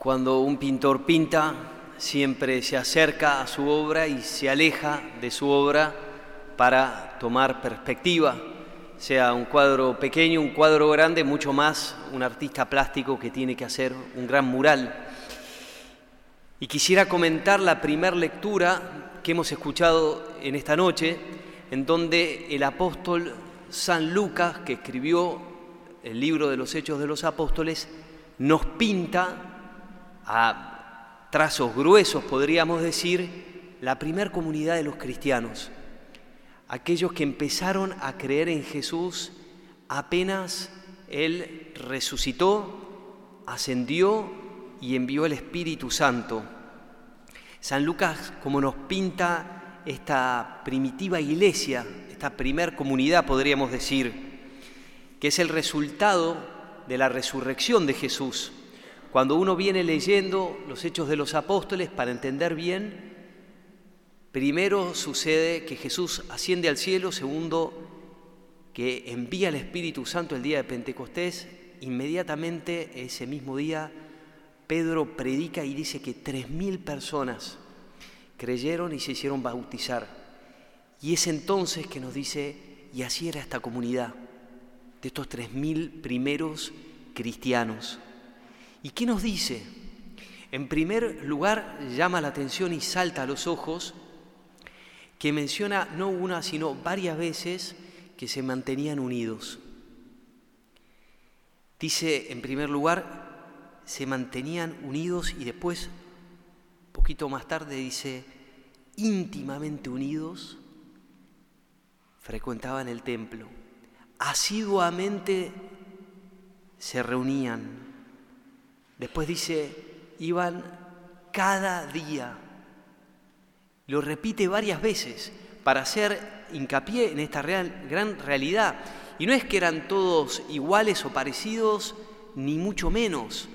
Cuando un pintor pinta, siempre se acerca a su obra y se aleja de su obra para tomar perspectiva, sea un cuadro pequeño, un cuadro grande, mucho más un artista plástico que tiene que hacer un gran mural. Y quisiera comentar la primera lectura que hemos escuchado en esta noche, en donde el apóstol San Lucas, que escribió el libro de los Hechos de los Apóstoles, nos pinta a trazos gruesos, podríamos decir, la primer comunidad de los cristianos, aquellos que empezaron a creer en Jesús apenas Él resucitó, ascendió y envió el Espíritu Santo. San Lucas, como nos pinta esta primitiva iglesia, esta primer comunidad, podríamos decir, que es el resultado de la resurrección de Jesús. Cuando uno viene leyendo los hechos de los apóstoles para entender bien, primero sucede que Jesús asciende al cielo, segundo que envía el Espíritu Santo el día de Pentecostés, inmediatamente ese mismo día Pedro predica y dice que tres mil personas creyeron y se hicieron bautizar. Y es entonces que nos dice, y así era esta comunidad, de estos tres mil primeros cristianos. ¿Y qué nos dice? En primer lugar, llama la atención y salta a los ojos que menciona no una, sino varias veces que se mantenían unidos. Dice, en primer lugar, se mantenían unidos y después, poquito más tarde, dice, íntimamente unidos, frecuentaban el templo, asiduamente se reunían Después dice, iban cada día. Lo repite varias veces para hacer hincapié en esta gran realidad. Y no es que eran todos iguales o parecidos, ni mucho menos.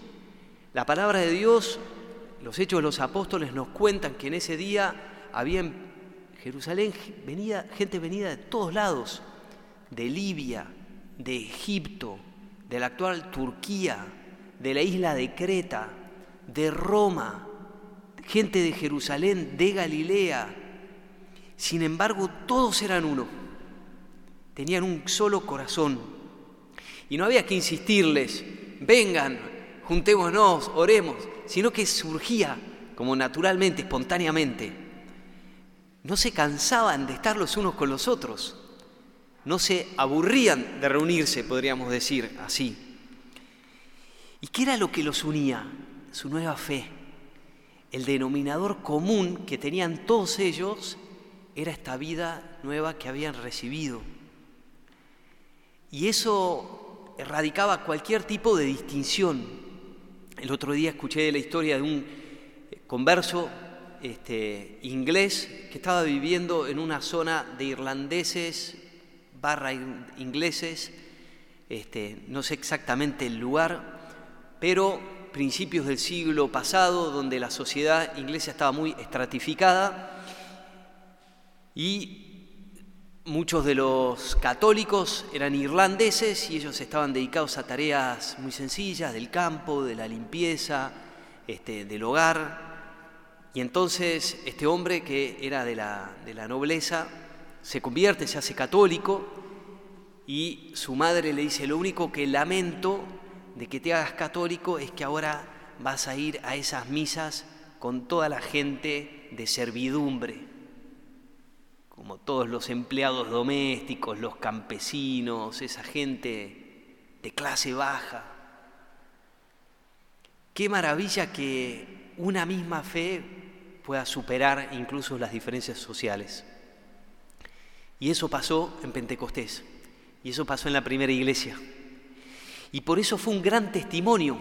La palabra de Dios, los hechos de los apóstoles nos cuentan que en ese día había en Jerusalén gente venida de todos lados, de Libia, de Egipto, de la actual Turquía, de la isla de Creta, de Roma, gente de Jerusalén, de Galilea. Sin embargo, todos eran uno. Tenían un solo corazón. Y no había que insistirles, vengan, juntémonos, oremos, sino que surgía como naturalmente, espontáneamente. No se cansaban de estar los unos con los otros. No se aburrían de reunirse, podríamos decir así. ¿Y qué era lo que los unía? Su nueva fe. El denominador común que tenían todos ellos era esta vida nueva que habían recibido. Y eso erradicaba cualquier tipo de distinción. El otro día escuché la historia de un converso este, inglés que estaba viviendo en una zona de irlandeses barra ingleses, este, no sé exactamente el lugar, pero principios del siglo pasado, donde la sociedad inglesa estaba muy estratificada y muchos de los católicos eran irlandeses y ellos estaban dedicados a tareas muy sencillas del campo, de la limpieza, este, del hogar. Y entonces este hombre que era de la, de la nobleza se convierte, se hace católico y su madre le dice, lo único que lamento de que te hagas católico es que ahora vas a ir a esas misas con toda la gente de servidumbre, como todos los empleados domésticos, los campesinos, esa gente de clase baja. Qué maravilla que una misma fe pueda superar incluso las diferencias sociales. Y eso pasó en Pentecostés, y eso pasó en la primera iglesia. Y por eso fue un gran testimonio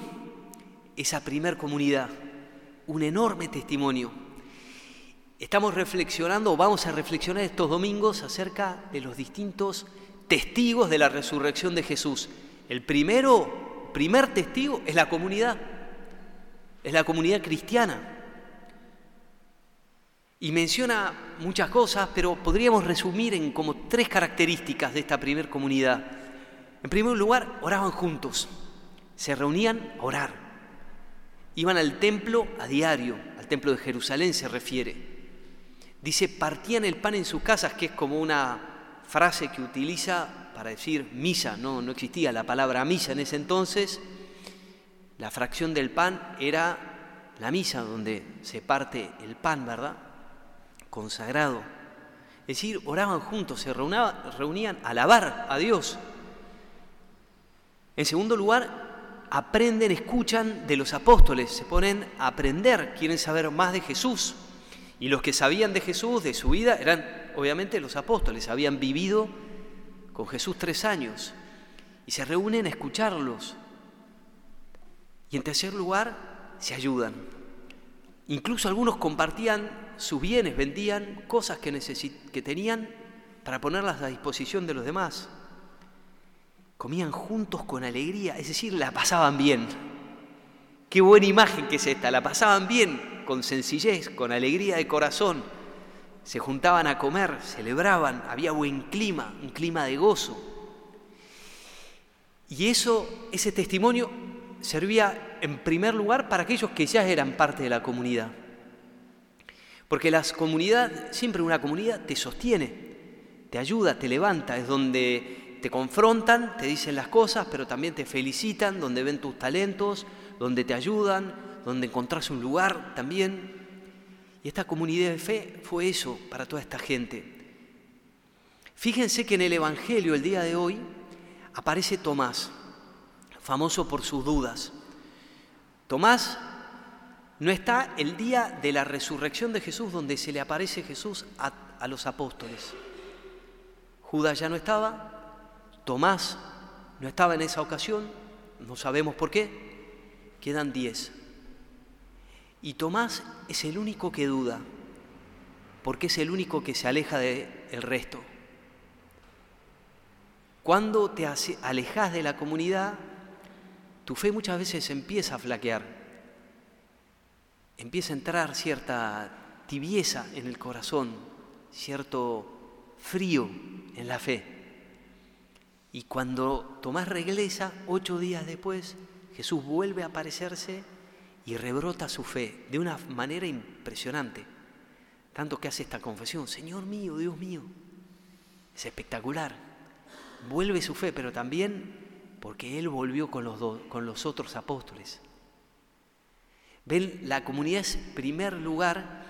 esa primer comunidad, un enorme testimonio. Estamos reflexionando, vamos a reflexionar estos domingos acerca de los distintos testigos de la resurrección de Jesús. El primero, primer testigo es la comunidad, es la comunidad cristiana. Y menciona muchas cosas, pero podríamos resumir en como tres características de esta primer comunidad. En primer lugar, oraban juntos, se reunían a orar. Iban al templo a diario, al templo de Jerusalén se refiere. Dice, partían el pan en sus casas, que es como una frase que utiliza para decir misa, no, no existía la palabra misa en ese entonces. La fracción del pan era la misa, donde se parte el pan, ¿verdad? Consagrado. Es decir, oraban juntos, se reunían a alabar a Dios. En segundo lugar, aprenden, escuchan de los apóstoles, se ponen a aprender, quieren saber más de Jesús. Y los que sabían de Jesús, de su vida, eran obviamente los apóstoles, habían vivido con Jesús tres años y se reúnen a escucharlos. Y en tercer lugar, se ayudan. Incluso algunos compartían sus bienes, vendían cosas que, que tenían para ponerlas a disposición de los demás. Comían juntos con alegría, es decir, la pasaban bien. Qué buena imagen que es esta, la pasaban bien, con sencillez, con alegría de corazón. Se juntaban a comer, celebraban, había buen clima, un clima de gozo. Y eso, ese testimonio servía en primer lugar para aquellos que ya eran parte de la comunidad. Porque la comunidad, siempre una comunidad te sostiene, te ayuda, te levanta, es donde te confrontan, te dicen las cosas, pero también te felicitan, donde ven tus talentos, donde te ayudan, donde encontrás un lugar también. Y esta comunidad de fe fue eso para toda esta gente. Fíjense que en el Evangelio el día de hoy aparece Tomás, famoso por sus dudas. Tomás no está el día de la resurrección de Jesús donde se le aparece Jesús a, los apóstoles. Judas ya no estaba, Tomás no estaba en esa ocasión, no sabemos por qué, quedan diez. Y Tomás es el único que duda, porque es el único que se aleja del resto. Cuando te alejas de la comunidad, tu fe muchas veces empieza a flaquear empieza a entrar cierta tibieza en el corazón, cierto frío en la fe. Y cuando Tomás regresa, ocho días después, Jesús vuelve a aparecerse y rebrota su fe de una manera impresionante. Tanto que hace esta confesión, Señor mío, Dios mío. Es espectacular. Vuelve su fe, pero también porque Él volvió con los, con los otros apóstoles. Ven, la comunidad es primer lugar,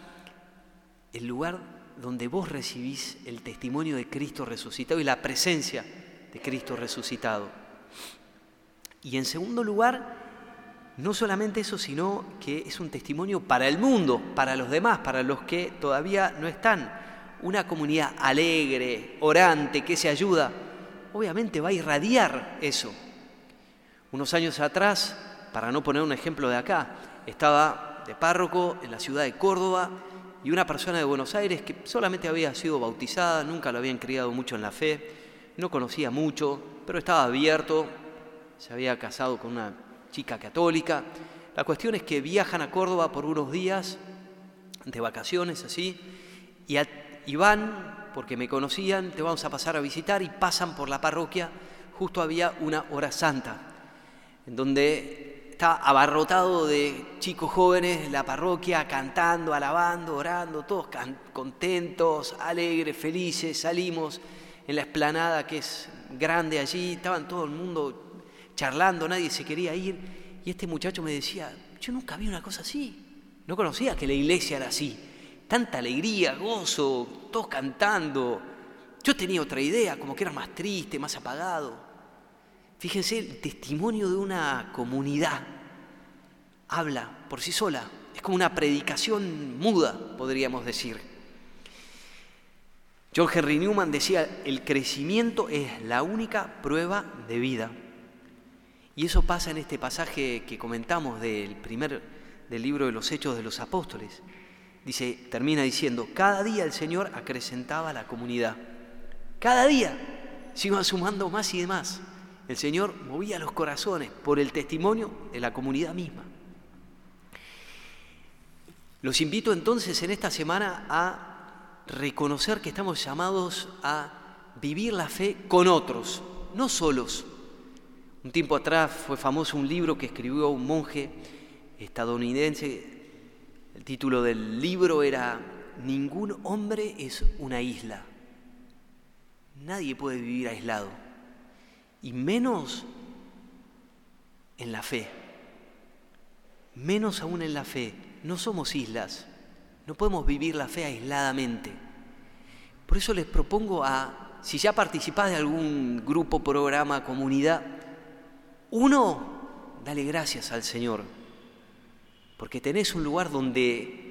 el lugar donde vos recibís el testimonio de Cristo resucitado y la presencia de Cristo resucitado. Y en segundo lugar, no solamente eso, sino que es un testimonio para el mundo, para los demás, para los que todavía no están. Una comunidad alegre, orante, que se ayuda, obviamente va a irradiar eso. Unos años atrás, para no poner un ejemplo de acá, estaba de párroco en la ciudad de Córdoba y una persona de Buenos Aires que solamente había sido bautizada, nunca lo habían criado mucho en la fe, no conocía mucho, pero estaba abierto, se había casado con una chica católica. La cuestión es que viajan a Córdoba por unos días de vacaciones así y, van, porque me conocían, te vamos a pasar a visitar y pasan por la parroquia, justo había una hora santa, en donde está abarrotado de chicos jóvenes, la parroquia cantando, alabando, orando, todos contentos, alegres, felices. Salimos en la esplanada que es grande allí, estaban todo el mundo charlando, nadie se quería ir. Y este muchacho me decía, yo nunca vi una cosa así, no conocía que la iglesia era así. Tanta alegría, gozo, todos cantando. Yo tenía otra idea, como que era más triste, más apagado. Fíjense, el testimonio de una comunidad habla por sí sola. Es como una predicación muda, podríamos decir. John Henry Newman decía, el crecimiento es la única prueba de vida. Y eso pasa en este pasaje que comentamos del primer del libro de los Hechos de los Apóstoles. Dice, termina diciendo, cada día el Señor acrecentaba la comunidad. Cada día se iban sumando más y demás el Señor movía los corazones por el testimonio de la comunidad misma. Los invito entonces en esta semana a reconocer que estamos llamados a vivir la fe con otros, no solos. Un tiempo atrás fue famoso un libro que escribió un monje estadounidense. El título del libro era Ningún hombre es una isla. Nadie puede vivir aislado, y menos en la fe. Menos aún en la fe. No somos islas. No podemos vivir la fe aisladamente. Por eso les propongo a, si ya participás de algún grupo, programa, comunidad, uno, dale gracias al Señor, porque tenés un lugar donde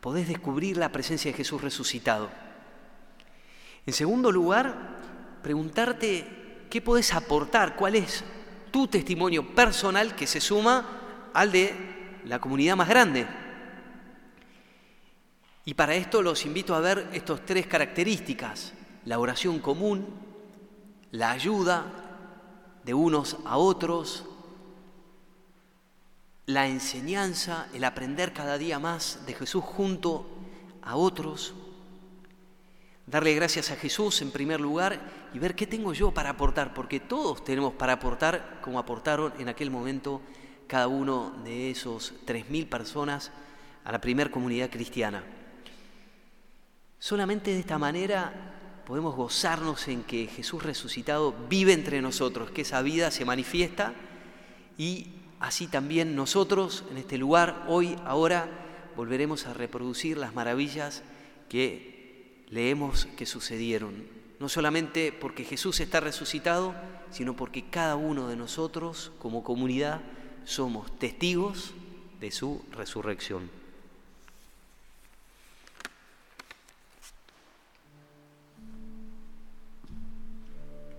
podés descubrir la presencia de Jesús resucitado. En segundo lugar, preguntarte qué podés aportar, cuál es tu testimonio personal que se suma al de la comunidad más grande. Y para esto los invito a ver estas tres características, la oración común, la ayuda de unos a otros, la enseñanza, el aprender cada día más de Jesús junto a otros, darle gracias a Jesús en primer lugar y ver qué tengo yo para aportar, porque todos tenemos para aportar como aportaron en aquel momento cada uno de esos 3.000 personas a la primera comunidad cristiana. Solamente de esta manera podemos gozarnos en que Jesús resucitado vive entre nosotros, que esa vida se manifiesta y así también nosotros en este lugar, hoy, ahora, volveremos a reproducir las maravillas que leemos que sucedieron. No solamente porque Jesús está resucitado, sino porque cada uno de nosotros como comunidad somos testigos de su resurrección.